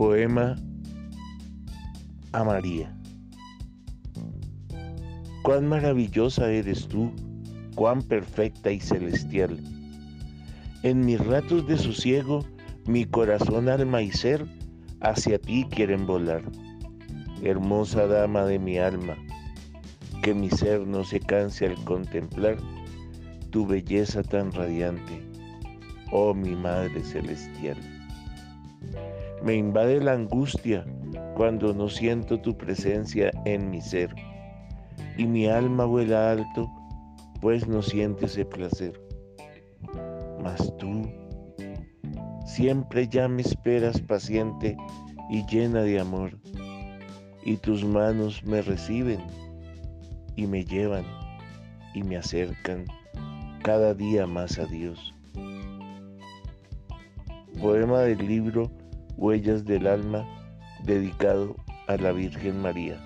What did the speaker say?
Poema a María. Cuán maravillosa eres tú, cuán perfecta y celestial. En mis ratos de sosiego, mi corazón, alma y ser hacia ti quieren volar. Hermosa dama de mi alma, que mi ser no se canse al contemplar tu belleza tan radiante, oh mi Madre Celestial. Me invade la angustia cuando no siento tu presencia en mi ser, y mi alma vuela alto, pues no siente ese placer. Mas tú siempre ya me esperas paciente y llena de amor, y tus manos me reciben y me llevan y me acercan cada día más a Dios. Poema del libro Huellas del Alma, dedicado a la Virgen María.